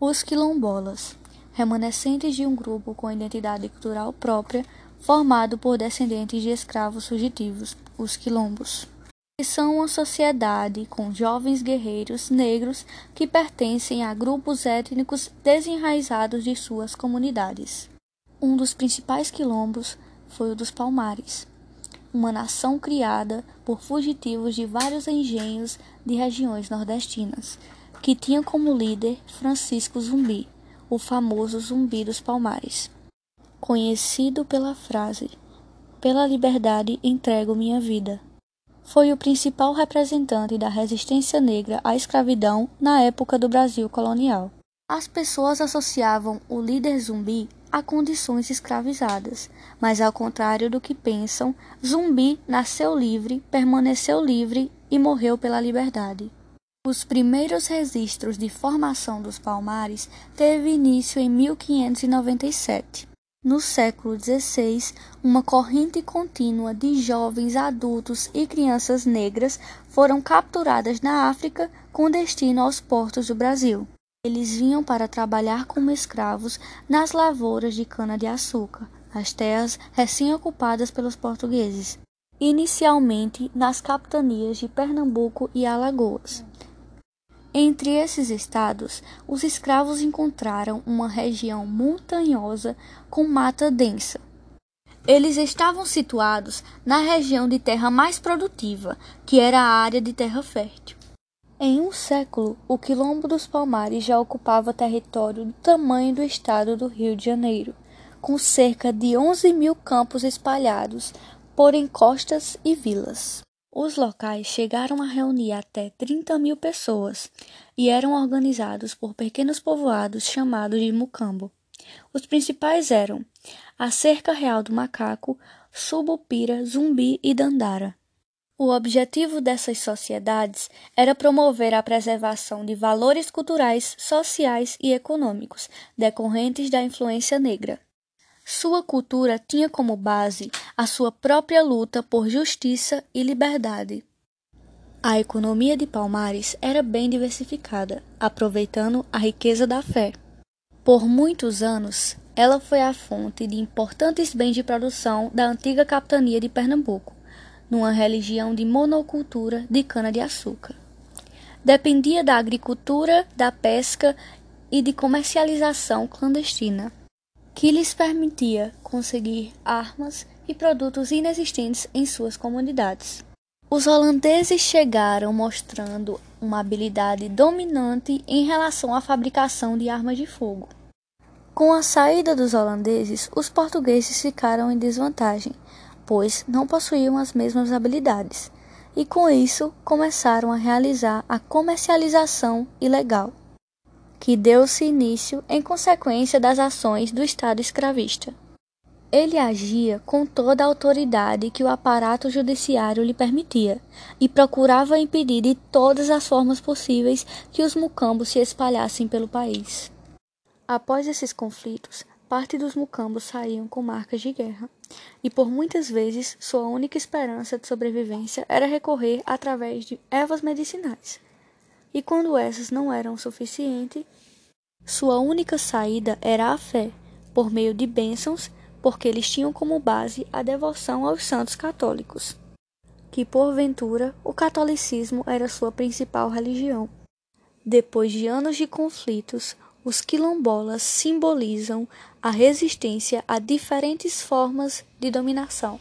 Os quilombolas, remanescentes de um grupo com identidade cultural própria, formado por descendentes de escravos fugitivos, os quilombos. São uma sociedade com jovens guerreiros negros que pertencem a grupos étnicos desenraizados de suas comunidades. Um dos principais quilombos foi o dos Palmares, uma nação criada por fugitivos de vários engenhos de regiões nordestinas, que tinha como líder Francisco Zumbi, o famoso Zumbi dos Palmares, conhecido pela frase: Pela liberdade entrego minha vida. Foi o principal representante da resistência negra à escravidão na época do Brasil colonial. As pessoas associavam o líder zumbi a condições escravizadas, mas ao contrário do que pensam, Zumbi nasceu livre, permaneceu livre e morreu pela liberdade. Os primeiros registros de formação dos palmares teve início em 1597. No século XVI, uma corrente contínua de jovens, adultos e crianças negras foram capturadas na África com destino aos portos do Brasil. Eles vinham para trabalhar como escravos nas lavouras de cana-de-açúcar, as terras recém-ocupadas pelos portugueses, inicialmente nas capitanias de Pernambuco e Alagoas. Entre esses estados, os escravos encontraram uma região montanhosa com mata densa. Eles estavam situados na região de terra mais produtiva, que era a área de terra fértil. Em um século, o Quilombo dos Palmares já ocupava território do tamanho do estado do Rio de Janeiro, com cerca de 11 mil campos espalhados por encostas e vilas. Os locais chegaram a reunir até 30 mil pessoas e eram organizados por pequenos povoados chamados de mucambo. Os principais eram a Cerca Real do Macaco, Subupira, Zumbi e Dandara. O objetivo dessas sociedades era promover a preservação de valores culturais, sociais e econômicos decorrentes da influência negra. Sua cultura tinha como base a sua própria luta por justiça e liberdade. A economia de Palmares era bem diversificada, aproveitando a riqueza da fé. Por muitos anos, ela foi a fonte de importantes bens de produção da antiga capitania de Pernambuco, numa religião de monocultura de cana-de-açúcar. Dependia da agricultura, da pesca e de comercialização clandestina que lhes permitia conseguir armas e produtos inexistentes em suas comunidades. Os holandeses chegaram mostrando uma habilidade dominante em relação à fabricação de armas de fogo. Com a saída dos holandeses, os portugueses ficaram em desvantagem, pois não possuíam as mesmas habilidades, e com isso começaram a realizar a comercialização ilegal que deu-se início em consequência das ações do Estado escravista. Ele agia com toda a autoridade que o aparato judiciário lhe permitia e procurava impedir de todas as formas possíveis que os mucambos se espalhassem pelo país. Após esses conflitos, parte dos mucambos saíam com marcas de guerra, e por muitas vezes sua única esperança de sobrevivência era recorrer através de ervas medicinais e quando essas não eram suficientes, sua única saída era a fé, por meio de bênçãos, porque eles tinham como base a devoção aos santos católicos, que porventura o catolicismo era sua principal religião. Depois de anos de conflitos, os quilombolas simbolizam a resistência a diferentes formas de dominação.